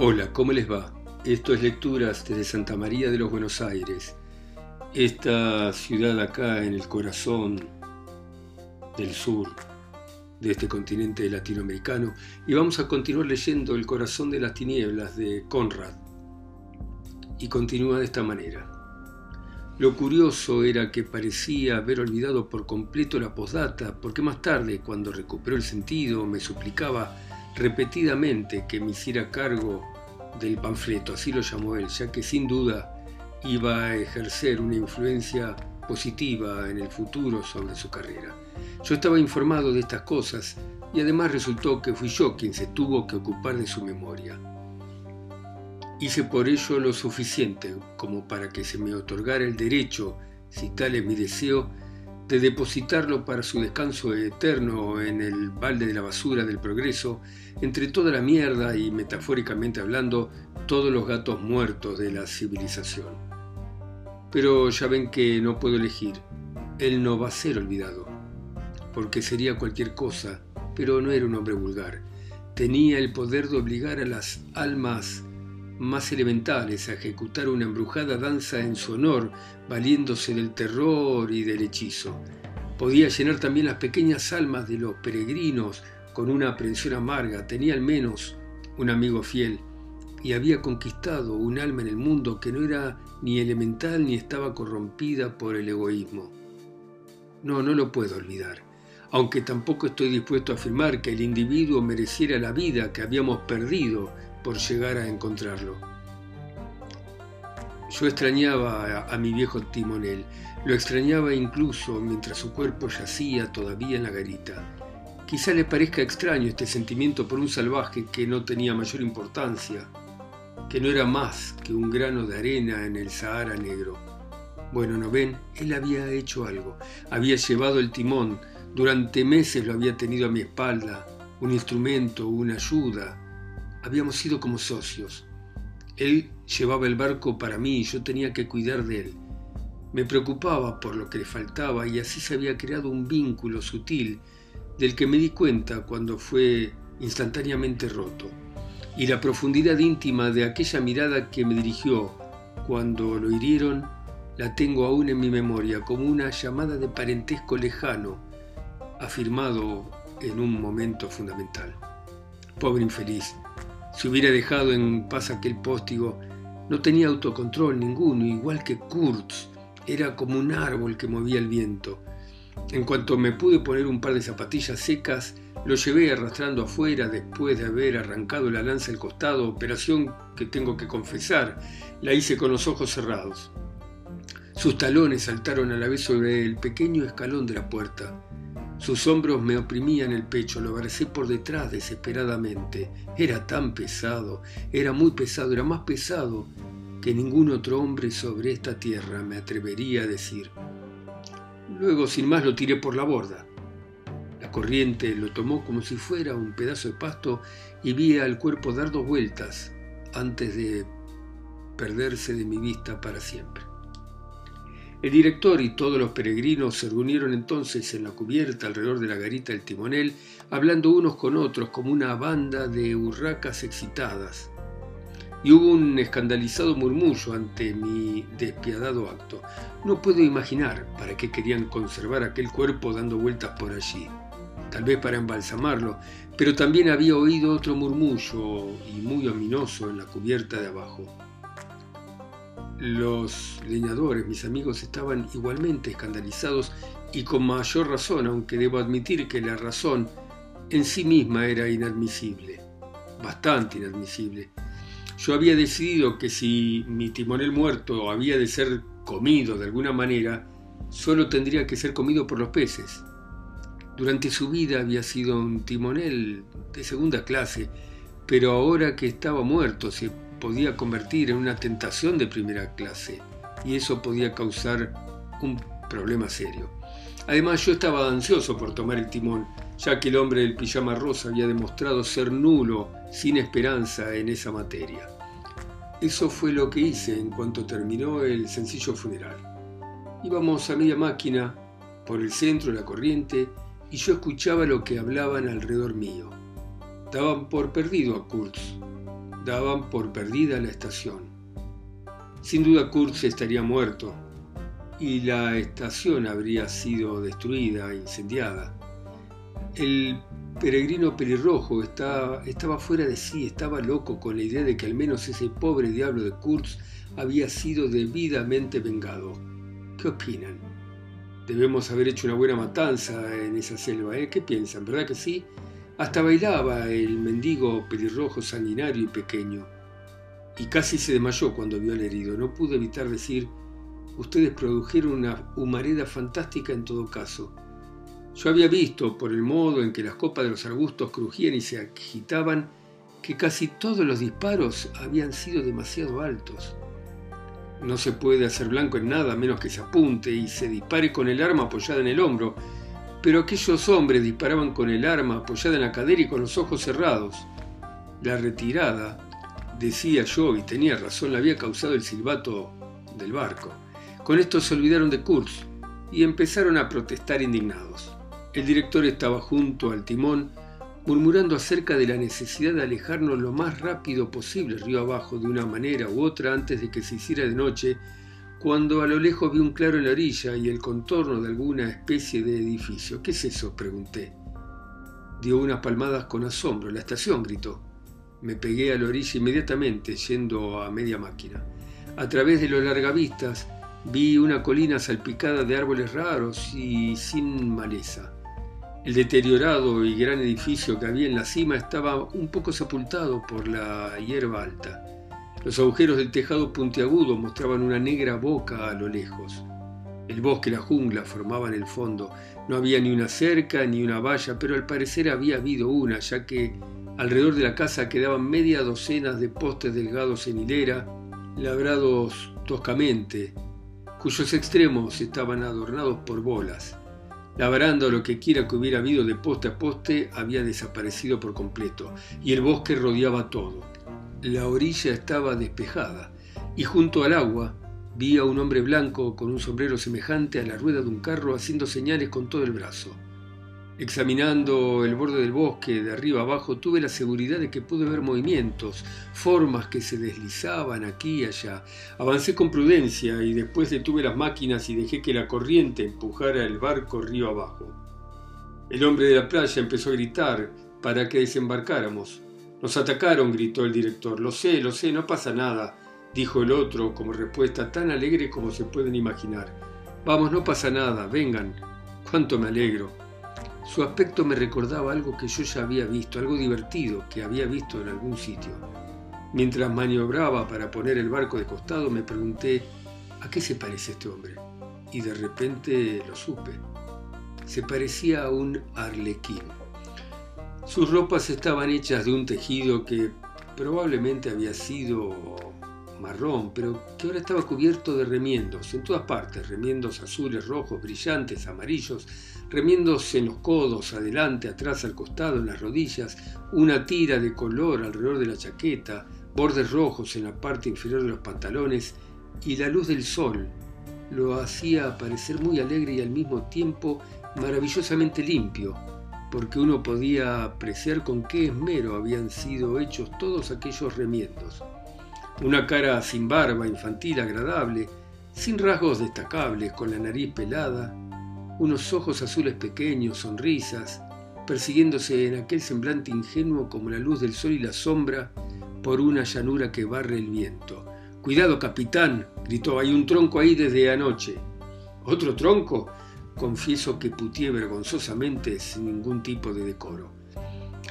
Hola, ¿cómo les va? Esto es Lecturas desde Santa María de los Buenos Aires, esta ciudad acá en el corazón del sur de este continente latinoamericano, y vamos a continuar leyendo El corazón de las tinieblas de Conrad. Y continúa de esta manera. Lo curioso era que parecía haber olvidado por completo la postdata, porque más tarde, cuando recuperó el sentido, me suplicaba repetidamente que me hiciera cargo del panfleto, así lo llamó él, ya que sin duda iba a ejercer una influencia positiva en el futuro sobre su carrera. Yo estaba informado de estas cosas y además resultó que fui yo quien se tuvo que ocupar de su memoria. Hice por ello lo suficiente como para que se me otorgara el derecho, si tal es mi deseo, de depositarlo para su descanso eterno en el balde de la basura del progreso, entre toda la mierda y, metafóricamente hablando, todos los gatos muertos de la civilización. Pero ya ven que no puedo elegir. Él no va a ser olvidado, porque sería cualquier cosa, pero no era un hombre vulgar. Tenía el poder de obligar a las almas más elementales a ejecutar una embrujada danza en su honor, valiéndose del terror y del hechizo. Podía llenar también las pequeñas almas de los peregrinos con una aprensión amarga, tenía al menos un amigo fiel y había conquistado un alma en el mundo que no era ni elemental ni estaba corrompida por el egoísmo. No, no lo puedo olvidar, aunque tampoco estoy dispuesto a afirmar que el individuo mereciera la vida que habíamos perdido por llegar a encontrarlo. Yo extrañaba a, mi viejo timonel, lo extrañaba incluso mientras su cuerpo yacía todavía en la garita. Quizá le parezca extraño este sentimiento por un salvaje que no tenía mayor importancia, que no era más que un grano de arena en el Sahara negro. Bueno, ¿no ven? Él había hecho algo, había llevado el timón, durante meses lo había tenido a mi espalda, un instrumento, una ayuda, Habíamos sido como socios. Él llevaba el barco para mí y yo tenía que cuidar de él. Me preocupaba por lo que le faltaba y así se había creado un vínculo sutil del que me di cuenta cuando fue instantáneamente roto. Y la profundidad íntima de aquella mirada que me dirigió cuando lo hirieron la tengo aún en mi memoria como una llamada de parentesco lejano, afirmado en un momento fundamental. Pobre infeliz, si hubiera dejado en paz aquel póstigo, no tenía autocontrol ninguno, igual que Kurtz. Era como un árbol que movía el viento. En cuanto me pude poner un par de zapatillas secas, lo llevé arrastrando afuera después de haber arrancado la lanza al costado, operación que tengo que confesar, la hice con los ojos cerrados. Sus talones saltaron a la vez sobre el pequeño escalón de la puerta. Sus hombros me oprimían el pecho, lo abracé por detrás desesperadamente. Era tan pesado, era muy pesado, era más pesado que ningún otro hombre sobre esta tierra me atrevería a decir. Luego, sin más, lo tiré por la borda. La corriente lo tomó como si fuera un pedazo de pasto y vi al cuerpo dar dos vueltas antes de perderse de mi vista para siempre. El director y todos los peregrinos se reunieron entonces en la cubierta alrededor de la garita del timonel, hablando unos con otros como una banda de urracas excitadas. Y hubo un escandalizado murmullo ante mi despiadado acto. No puedo imaginar para qué querían conservar aquel cuerpo dando vueltas por allí. Tal vez para embalsamarlo, pero también había oído otro murmullo y muy ominoso en la cubierta de abajo. Los leñadores, mis amigos, estaban igualmente escandalizados y con mayor razón, aunque debo admitir que la razón en sí misma era inadmisible, bastante inadmisible. Yo había decidido que si mi timonel muerto había de ser comido de alguna manera, solo tendría que ser comido por los peces. Durante su vida había sido un timonel de segunda clase, pero ahora que estaba muerto se podía convertir en una tentación de primera clase y eso podía causar un problema serio. Además yo estaba ansioso por tomar el timón, ya que el hombre del pijama rosa había demostrado ser nulo, sin esperanza en esa materia. Eso fue lo que hice en cuanto terminó el sencillo funeral. Íbamos a media máquina por el centro de la corriente y yo escuchaba lo que hablaban alrededor mío. Daban por perdido a Kurtz, daban por perdida la estación. Sin duda Kurtz estaría muerto y la estación habría sido destruida, incendiada. El peregrino pelirrojo estaba, estaba fuera de sí, estaba loco con la idea de que al menos ese pobre diablo de Kurtz había sido debidamente vengado. ¿Qué opinan? Debemos haber hecho una buena matanza en esa selva, ¿eh? ¿Qué piensan? ¿Verdad que sí? Hasta bailaba el mendigo pelirrojo sanguinario y pequeño. Y casi se desmayó cuando vio al herido. No pude evitar decir, ustedes produjeron una humareda fantástica en todo caso. Yo había visto, por el modo en que las copas de los arbustos crujían y se agitaban, que casi todos los disparos habían sido demasiado altos. No se puede hacer blanco en nada menos que se apunte y se dispare con el arma apoyada en el hombro, pero aquellos hombres disparaban con el arma apoyada en la cadera y con los ojos cerrados. La retirada, decía yo, y tenía razón, la había causado el silbato del barco. Con esto se olvidaron de Kurz y empezaron a protestar indignados. El director estaba junto al timón murmurando acerca de la necesidad de alejarnos lo más rápido posible río abajo de una manera u otra antes de que se hiciera de noche, cuando a lo lejos vi un claro en la orilla y el contorno de alguna especie de edificio. ¿Qué es eso? pregunté. Dio unas palmadas con asombro. La estación, gritó. Me pegué a la orilla inmediatamente, yendo a media máquina. A través de los largavistas vi una colina salpicada de árboles raros y sin maleza. El deteriorado y gran edificio que había en la cima estaba un poco sepultado por la hierba alta. Los agujeros del tejado puntiagudo mostraban una negra boca a lo lejos. El bosque y la jungla formaban el fondo. No había ni una cerca ni una valla, pero al parecer había habido una, ya que alrededor de la casa quedaban media docena de postes delgados en hilera, labrados toscamente, cuyos extremos estaban adornados por bolas. La baranda lo que quiera que hubiera habido de poste a poste había desaparecido por completo y el bosque rodeaba todo. La orilla estaba despejada y junto al agua vi a un hombre blanco con un sombrero semejante a la rueda de un carro haciendo señales con todo el brazo. Examinando el borde del bosque de arriba abajo, tuve la seguridad de que pude ver movimientos, formas que se deslizaban aquí y allá. Avancé con prudencia y después detuve las máquinas y dejé que la corriente empujara el barco río abajo. El hombre de la playa empezó a gritar para que desembarcáramos. Nos atacaron, gritó el director. Lo sé, lo sé, no pasa nada, dijo el otro como respuesta tan alegre como se pueden imaginar. Vamos, no pasa nada, vengan. Cuánto me alegro. Su aspecto me recordaba algo que yo ya había visto, algo divertido que había visto en algún sitio. Mientras maniobraba para poner el barco de costado, me pregunté, ¿a qué se parece este hombre? Y de repente lo supe. Se parecía a un arlequín. Sus ropas estaban hechas de un tejido que probablemente había sido marrón, pero que ahora estaba cubierto de remiendos. En todas partes, remiendos azules, rojos, brillantes, amarillos, remiendos en los codos, adelante, atrás, al costado, en las rodillas, una tira de color alrededor de la chaqueta, bordes rojos en la parte inferior de los pantalones y la luz del sol lo hacía parecer muy alegre y al mismo tiempo maravillosamente limpio, porque uno podía apreciar con qué esmero habían sido hechos todos aquellos remiendos. Una cara sin barba, infantil, agradable, sin rasgos destacables, con la nariz pelada, unos ojos azules pequeños, sonrisas, persiguiéndose en aquel semblante ingenuo como la luz del sol y la sombra por una llanura que barre el viento. Cuidado, capitán, gritó, hay un tronco ahí desde anoche. ¿Otro tronco? Confieso que putié vergonzosamente sin ningún tipo de decoro.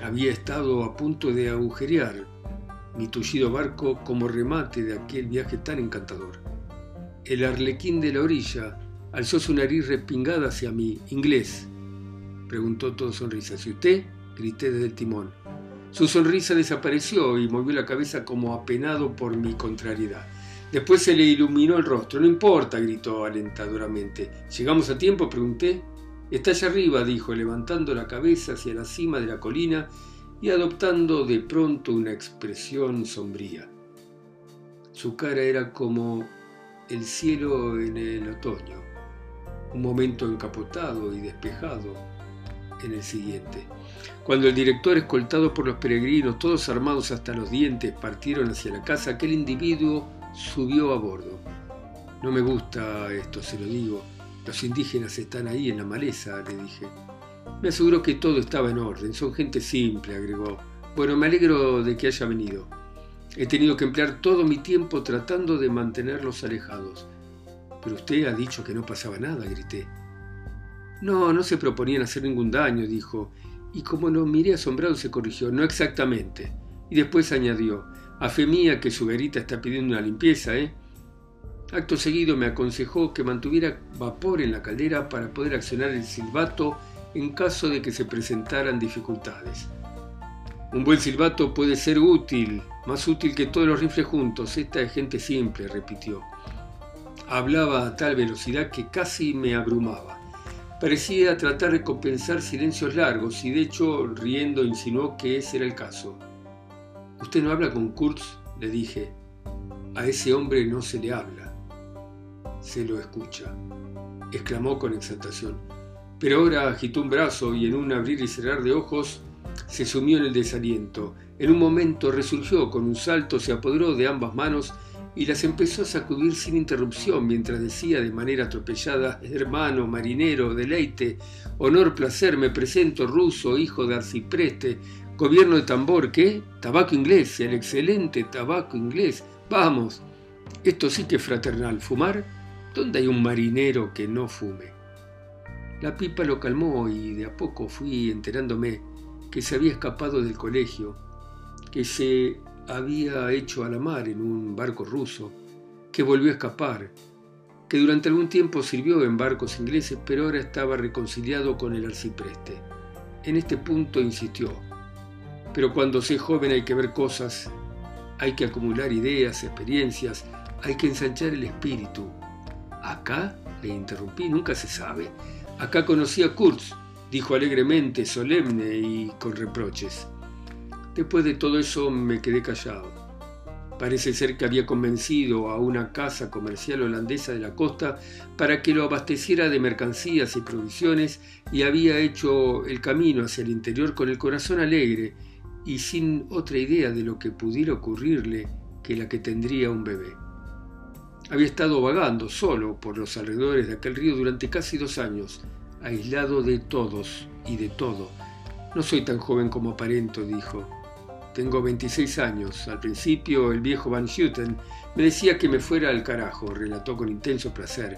Había estado a punto de agujerear mi tullido barco como remate de aquel viaje tan encantador. El arlequín de la orilla alzó su nariz respingada hacia mí. Inglés, preguntó todo sonrisa. ¿Y usted? grité desde el timón. Su sonrisa desapareció y movió la cabeza como apenado por mi contrariedad. Después se le iluminó el rostro. No importa, gritó alentadoramente. ¿Llegamos a tiempo? pregunté. Está allá arriba, dijo, levantando la cabeza hacia la cima de la colina y adoptando de pronto una expresión sombría. Su cara era como el cielo en el otoño, un momento encapotado y despejado, en el siguiente. Cuando el director, escoltado por los peregrinos, todos armados hasta los dientes, partieron hacia la casa, aquel individuo subió a bordo. No me gusta esto, se lo digo. Los indígenas están ahí en la maleza, le dije. Me aseguró que todo estaba en orden. Son gente simple, agregó. Bueno, me alegro de que haya venido. He tenido que emplear todo mi tiempo tratando de mantenerlos alejados. Pero usted ha dicho que no pasaba nada, grité. No, no se proponían hacer ningún daño, dijo, y como lo miré asombrado se corrigió, no exactamente. Y después añadió, a fe mía que su verita está pidiendo una limpieza, ¿eh? Acto seguido me aconsejó que mantuviera vapor en la caldera para poder accionar el silbato en caso de que se presentaran dificultades. Un buen silbato puede ser útil, más útil que todos los rifles juntos. Esta es gente simple, repitió. Hablaba a tal velocidad que casi me abrumaba. Parecía tratar de compensar silencios largos y de hecho riendo insinuó que ese era el caso. ¿Usted no habla con Kurtz? le dije. A ese hombre no se le habla. Se lo escucha, exclamó con exaltación. Pero ahora agitó un brazo y en un abrir y cerrar de ojos se sumió en el desaliento. En un momento resurgió con un salto, se apoderó de ambas manos y las empezó a sacudir sin interrupción mientras decía de manera atropellada, hermano, marinero, deleite, honor, placer, me presento, ruso, hijo de arcipreste, gobierno de tambor, ¿qué? Tabaco inglés, el excelente tabaco inglés. Vamos, esto sí que es fraternal. ¿Fumar? ¿Dónde hay un marinero que no fume? La pipa lo calmó y de a poco fui enterándome que se había escapado del colegio, que se había hecho a la mar en un barco ruso, que volvió a escapar, que durante algún tiempo sirvió en barcos ingleses, pero ahora estaba reconciliado con el arcipreste. En este punto insistió. Pero cuando se joven hay que ver cosas, hay que acumular ideas, experiencias, hay que ensanchar el espíritu. Acá, le interrumpí, nunca se sabe. Acá conocí a Kurtz, dijo alegremente, solemne y con reproches. Después de todo eso me quedé callado. Parece ser que había convencido a una casa comercial holandesa de la costa para que lo abasteciera de mercancías y provisiones y había hecho el camino hacia el interior con el corazón alegre y sin otra idea de lo que pudiera ocurrirle que la que tendría un bebé. Había estado vagando solo por los alrededores de aquel río durante casi dos años, aislado de todos y de todo. No soy tan joven como aparento, dijo. Tengo 26 años. Al principio, el viejo Van Houten me decía que me fuera al carajo, relató con intenso placer.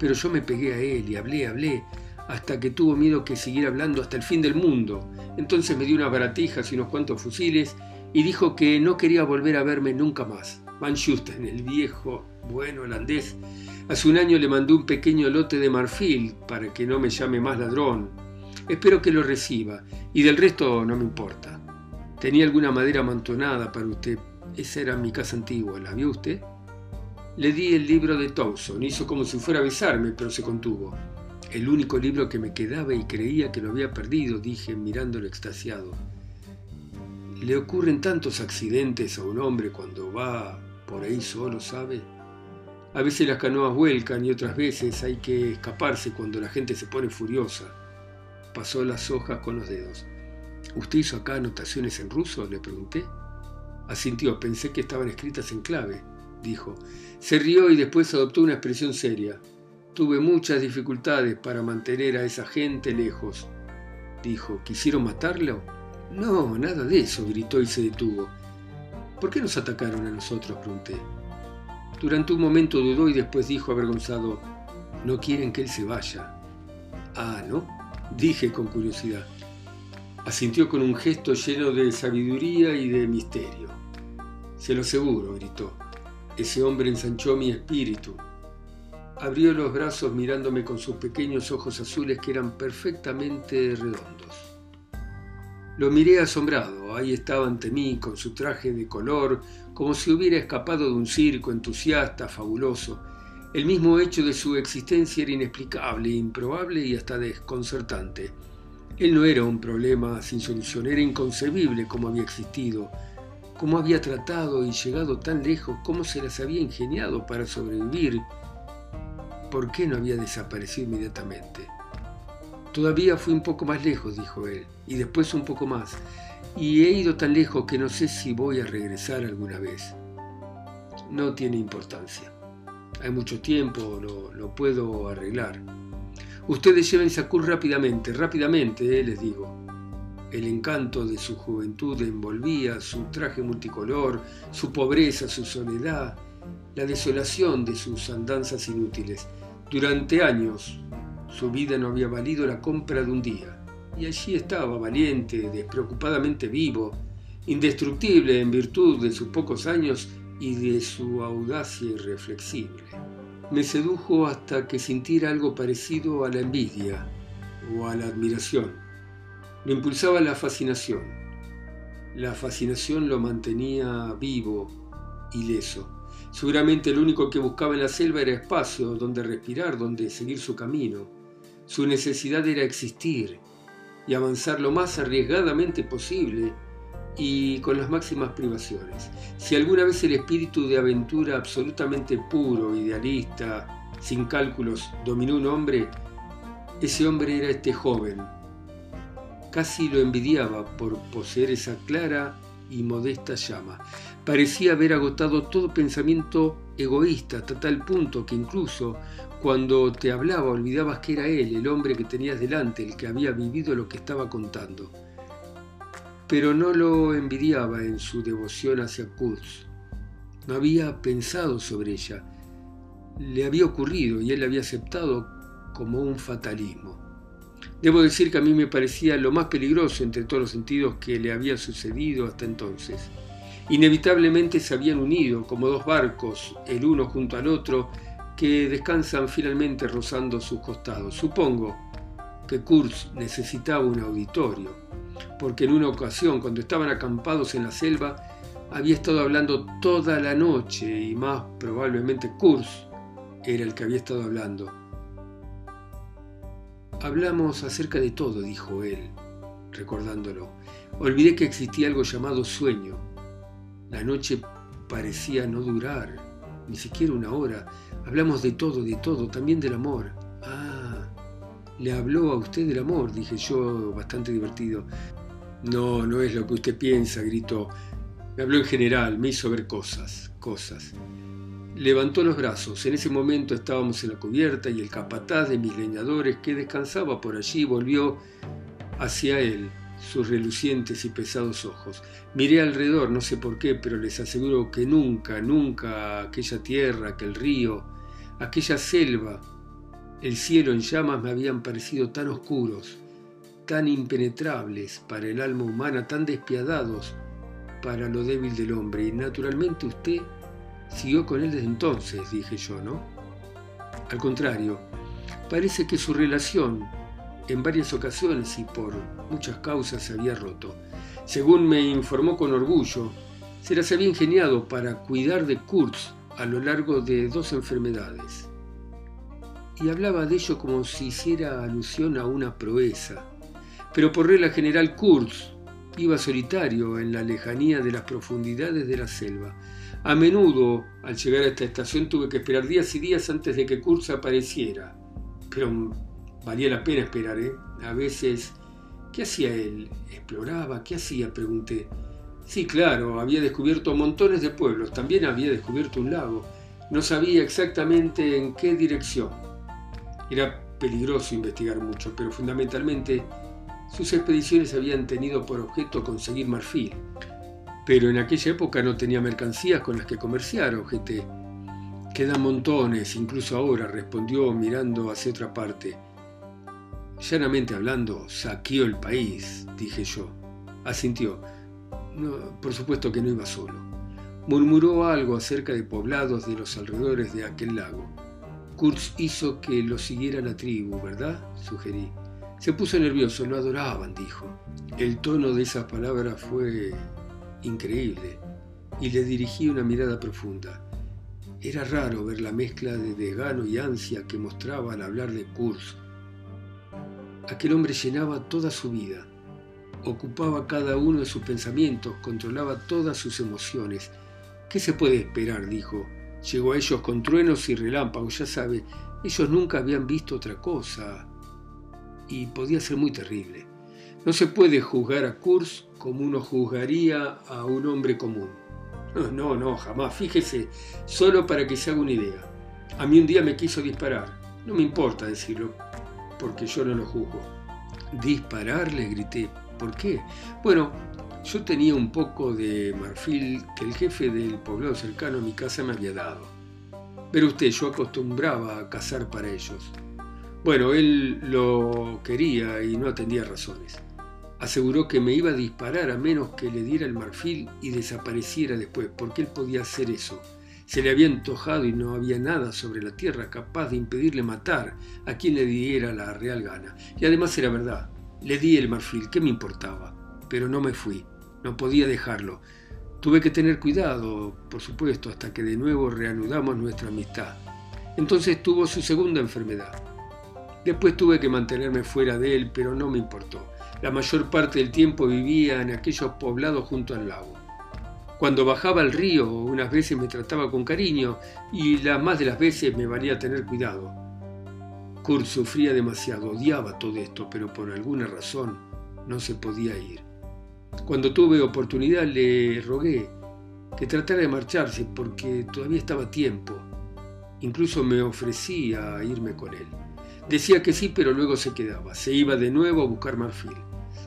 Pero yo me pegué a él y hablé, hablé, hasta que tuvo miedo que siguiera hablando hasta el fin del mundo. Entonces me dio unas baratijas y unos cuantos fusiles y dijo que no quería volver a verme nunca más. Van Houten, el viejo, bueno holandés, hace un año le mandó un pequeño lote de marfil para que no me llame más ladrón. Espero que lo reciba y del resto no me importa. Tenía alguna madera amontonada para usted. Esa era mi casa antigua. ¿La vio usted? Le di el libro de Thompson. Hizo como si fuera a besarme, pero se contuvo. El único libro que me quedaba y creía que lo había perdido, dije mirándolo extasiado. Le ocurren tantos accidentes a un hombre cuando va por ahí solo, ¿sabe? A veces las canoas vuelcan y otras veces hay que escaparse cuando la gente se pone furiosa. Pasó las hojas con los dedos. ¿Usted hizo acá anotaciones en ruso? le pregunté. Asintió, pensé que estaban escritas en clave, dijo. Se rió y después adoptó una expresión seria. Tuve muchas dificultades para mantener a esa gente lejos. Dijo, ¿quisieron matarlo? No, nada de eso, gritó y se detuvo. ¿Por qué nos atacaron a nosotros? pregunté. Durante un momento dudó y después dijo avergonzado, no quieren que él se vaya. Ah, ¿no? Dije con curiosidad. Asintió con un gesto lleno de sabiduría y de misterio. Se lo aseguro, gritó. Ese hombre ensanchó mi espíritu. Abrió los brazos mirándome con sus pequeños ojos azules que eran perfectamente redondos. Lo miré asombrado. Ahí estaba ante mí con su traje de color, como si hubiera escapado de un circo entusiasta, fabuloso. El mismo hecho de su existencia era inexplicable, improbable y hasta desconcertante. Él no era un problema sin solución, era inconcebible cómo había existido, cómo había tratado y llegado tan lejos, cómo se las había ingeniado para sobrevivir, por qué no había desaparecido inmediatamente. Todavía fui un poco más lejos, dijo él, y después un poco más, y he ido tan lejos que no sé si voy a regresar alguna vez. No tiene importancia. Hay mucho tiempo, lo, puedo arreglar. Ustedes lleven Sakur rápidamente, rápidamente, eh, les digo. El encanto de su juventud envolvía su traje multicolor, su pobreza, su soledad, la desolación de sus andanzas inútiles. Durante años su vida no había valido la compra de un día, y allí estaba, valiente, despreocupadamente vivo, indestructible en virtud de sus pocos años y de su audacia irreflexible. Me sedujo hasta que sintiera algo parecido a la envidia o a la admiración. Lo impulsaba la fascinación. La fascinación lo mantenía vivo, ileso. Seguramente lo único que buscaba en la selva era espacio donde respirar, donde seguir su camino. Su necesidad era existir y avanzar lo más arriesgadamente posible y con las máximas privaciones. Si alguna vez el espíritu de aventura absolutamente puro, idealista, sin cálculos, dominó un hombre, ese hombre era este joven. Casi lo envidiaba por poseer esa clara y modesta llama. Parecía haber agotado todo pensamiento egoísta hasta tal punto que incluso cuando te hablaba olvidabas que era él, el hombre que tenías delante, el que había vivido lo que estaba contando pero no lo envidiaba en su devoción hacia Kurz. No había pensado sobre ella. Le había ocurrido y él la había aceptado como un fatalismo. Debo decir que a mí me parecía lo más peligroso entre todos los sentidos que le había sucedido hasta entonces. Inevitablemente se habían unido como dos barcos, el uno junto al otro, que descansan finalmente rozando sus costados. Supongo que Kurz necesitaba un auditorio porque en una ocasión, cuando estaban acampados en la selva, había estado hablando toda la noche y más probablemente Kurz era el que había estado hablando. Hablamos acerca de todo, dijo él, recordándolo. Olvidé que existía algo llamado sueño. La noche parecía no durar, ni siquiera una hora. Hablamos de todo, de todo, también del amor. Ah, le habló a usted del amor, dije yo, bastante divertido. No, no es lo que usted piensa, gritó. Me habló en general, me hizo ver cosas, cosas. Levantó los brazos. En ese momento estábamos en la cubierta y el capataz de mis leñadores que descansaba por allí volvió hacia él sus relucientes y pesados ojos. Miré alrededor, no sé por qué, pero les aseguro que nunca, nunca aquella tierra, aquel río, aquella selva, el cielo en llamas me habían parecido tan oscuros, tan impenetrables para el alma humana, tan despiadados para lo débil del hombre. Y naturalmente usted siguió con él desde entonces, dije yo, ¿no? Al contrario, parece que su relación en varias ocasiones y por muchas causas se había roto. Según me informó con orgullo, se las había ingeniado para cuidar de Kurtz a lo largo de dos enfermedades. Y hablaba de ello como si hiciera alusión a una proeza pero por regla general Kurz iba solitario en la lejanía de las profundidades de la selva. A menudo, al llegar a esta estación, tuve que esperar días y días antes de que Kurz apareciera. Pero valía la pena esperar, ¿eh? A veces... ¿Qué hacía él? ¿Exploraba? ¿Qué hacía? Pregunté. Sí, claro, había descubierto montones de pueblos, también había descubierto un lago. No sabía exactamente en qué dirección. Era peligroso investigar mucho, pero fundamentalmente sus expediciones habían tenido por objeto conseguir marfil, pero en aquella época no tenía mercancías con las que comerciar, objeté. Quedan montones, incluso ahora, respondió mirando hacia otra parte. Llanamente hablando, saqueó el país, dije yo. Asintió. Por supuesto que no iba solo. Murmuró algo acerca de poblados de los alrededores de aquel lago. Kurz hizo que lo siguiera la tribu, ¿verdad? sugerí. Se puso nervioso, lo adoraban, dijo. El tono de esas palabras fue increíble y le dirigí una mirada profunda. Era raro ver la mezcla de desgano y ansia que mostraba al hablar de Kurz. Aquel hombre llenaba toda su vida, ocupaba cada uno de sus pensamientos, controlaba todas sus emociones. ¿Qué se puede esperar? dijo. Llegó a ellos con truenos y relámpagos, ya sabe, ellos nunca habían visto otra cosa y podía ser muy terrible. No se puede juzgar a Kurz como uno juzgaría a un hombre común. No, no, jamás. Fíjese, solo para que se haga una idea. A mí un día me quiso disparar. No me importa decirlo, porque yo no lo juzgo. ¿Disparar? le grité. ¿Por qué? Bueno, yo tenía un poco de marfil que el jefe del poblado cercano a mi casa me había dado. Pero usted, yo acostumbraba a cazar para ellos. Bueno, él lo quería y no atendía razones. Aseguró que me iba a disparar a menos que le diera el marfil y desapareciera después, porque él podía hacer eso. Se le había antojado y no había nada sobre la tierra capaz de impedirle matar a quien le diera la real gana. Y además era verdad. Le di el marfil, ¿qué me importaba? Pero no me fui. No podía dejarlo. Tuve que tener cuidado, por supuesto, hasta que de nuevo reanudamos nuestra amistad. Entonces tuvo su segunda enfermedad. Después tuve que mantenerme fuera de él, pero no me importó. La mayor parte del tiempo vivía en aquellos poblados junto al lago. Cuando bajaba al río, unas veces me trataba con cariño y las más de las veces me valía tener cuidado. Kurt sufría demasiado, odiaba todo esto, pero por alguna razón no se podía ir. Cuando tuve oportunidad le rogué que tratara de marcharse porque todavía estaba tiempo. Incluso me ofrecía a irme con él. Decía que sí, pero luego se quedaba. Se iba de nuevo a buscar marfil.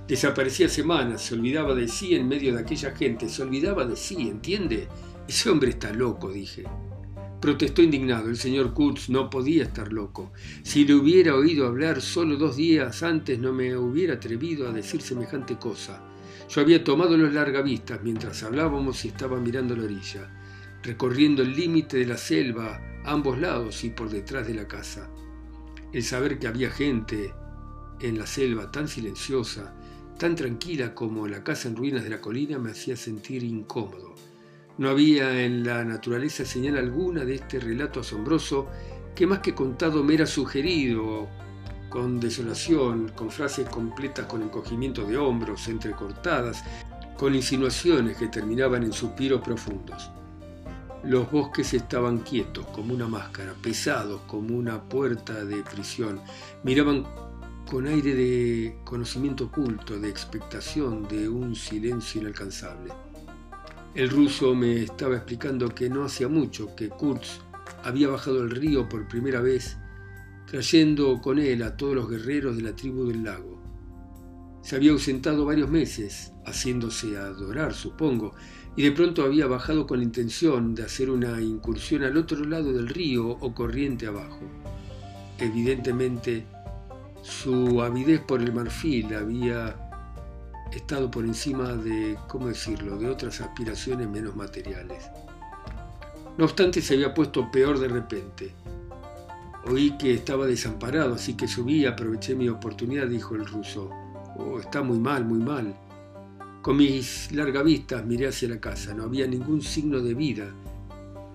Desaparecía semanas, se olvidaba de sí en medio de aquella gente, se olvidaba de sí, ¿entiende? Ese hombre está loco, dije. Protestó indignado. El señor Kurtz no podía estar loco. Si le hubiera oído hablar solo dos días antes no me hubiera atrevido a decir semejante cosa. Yo había tomado los largavistas mientras hablábamos y estaba mirando la orilla, recorriendo el límite de la selva a ambos lados y por detrás de la casa. El saber que había gente en la selva tan silenciosa, tan tranquila como la casa en ruinas de la colina me hacía sentir incómodo. No había en la naturaleza señal alguna de este relato asombroso que más que contado me era sugerido con desolación, con frases completas con encogimiento de hombros, entrecortadas, con insinuaciones que terminaban en suspiros profundos. Los bosques estaban quietos como una máscara, pesados como una puerta de prisión. Miraban con aire de conocimiento oculto, de expectación, de un silencio inalcanzable. El ruso me estaba explicando que no hacía mucho que Kurz había bajado el río por primera vez trayendo con él a todos los guerreros de la tribu del lago. Se había ausentado varios meses, haciéndose adorar, supongo, y de pronto había bajado con la intención de hacer una incursión al otro lado del río o corriente abajo. Evidentemente, su avidez por el marfil había estado por encima de, ¿cómo decirlo?, de otras aspiraciones menos materiales. No obstante, se había puesto peor de repente. Oí que estaba desamparado, así que subí, aproveché mi oportunidad, dijo el ruso. Oh, está muy mal, muy mal. Con mis largavistas miré hacia la casa, no había ningún signo de vida,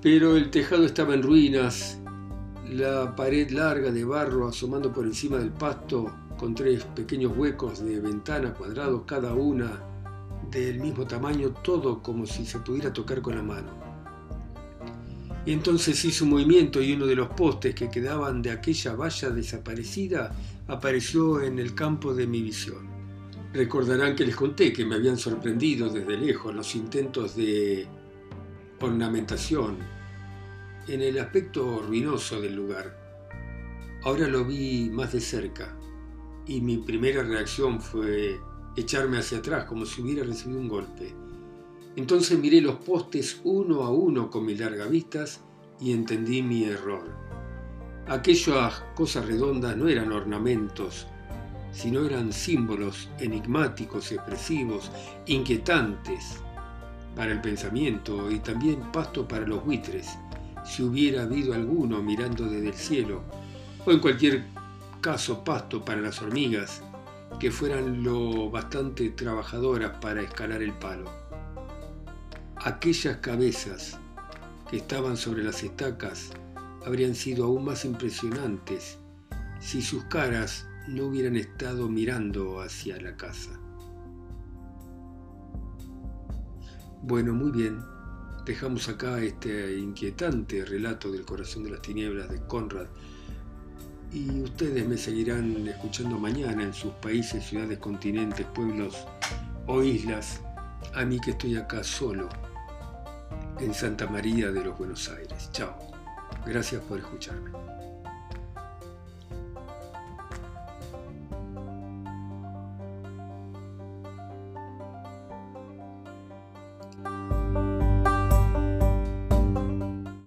pero el tejado estaba en ruinas, la pared larga de barro asomando por encima del pasto, con tres pequeños huecos de ventana cuadrados cada una del mismo tamaño, todo como si se pudiera tocar con la mano. Y entonces hizo un movimiento y uno de los postes que quedaban de aquella valla desaparecida apareció en el campo de mi visión. Recordarán que les conté que me habían sorprendido desde lejos los intentos de ornamentación en el aspecto ruinoso del lugar. Ahora lo vi más de cerca y mi primera reacción fue echarme hacia atrás como si hubiera recibido un golpe. Entonces miré los postes uno a uno con mis largavistas y entendí mi error. Aquellas cosas redondas no eran ornamentos, sino eran símbolos enigmáticos, expresivos, inquietantes para el pensamiento y también pasto para los buitres, si hubiera habido alguno mirando desde el cielo, o en cualquier caso pasto para las hormigas, que fueran lo bastante trabajadoras para escalar el palo. Aquellas cabezas que estaban sobre las estacas habrían sido aún más impresionantes si sus caras no hubieran estado mirando hacia la casa. Bueno, muy bien. Dejamos acá este inquietante relato del corazón de las tinieblas de Conrad y ustedes me seguirán escuchando mañana en sus países, ciudades, continentes, pueblos o islas, a mí que estoy acá solo en Santa María de los Buenos Aires. Chao. Gracias por escucharme.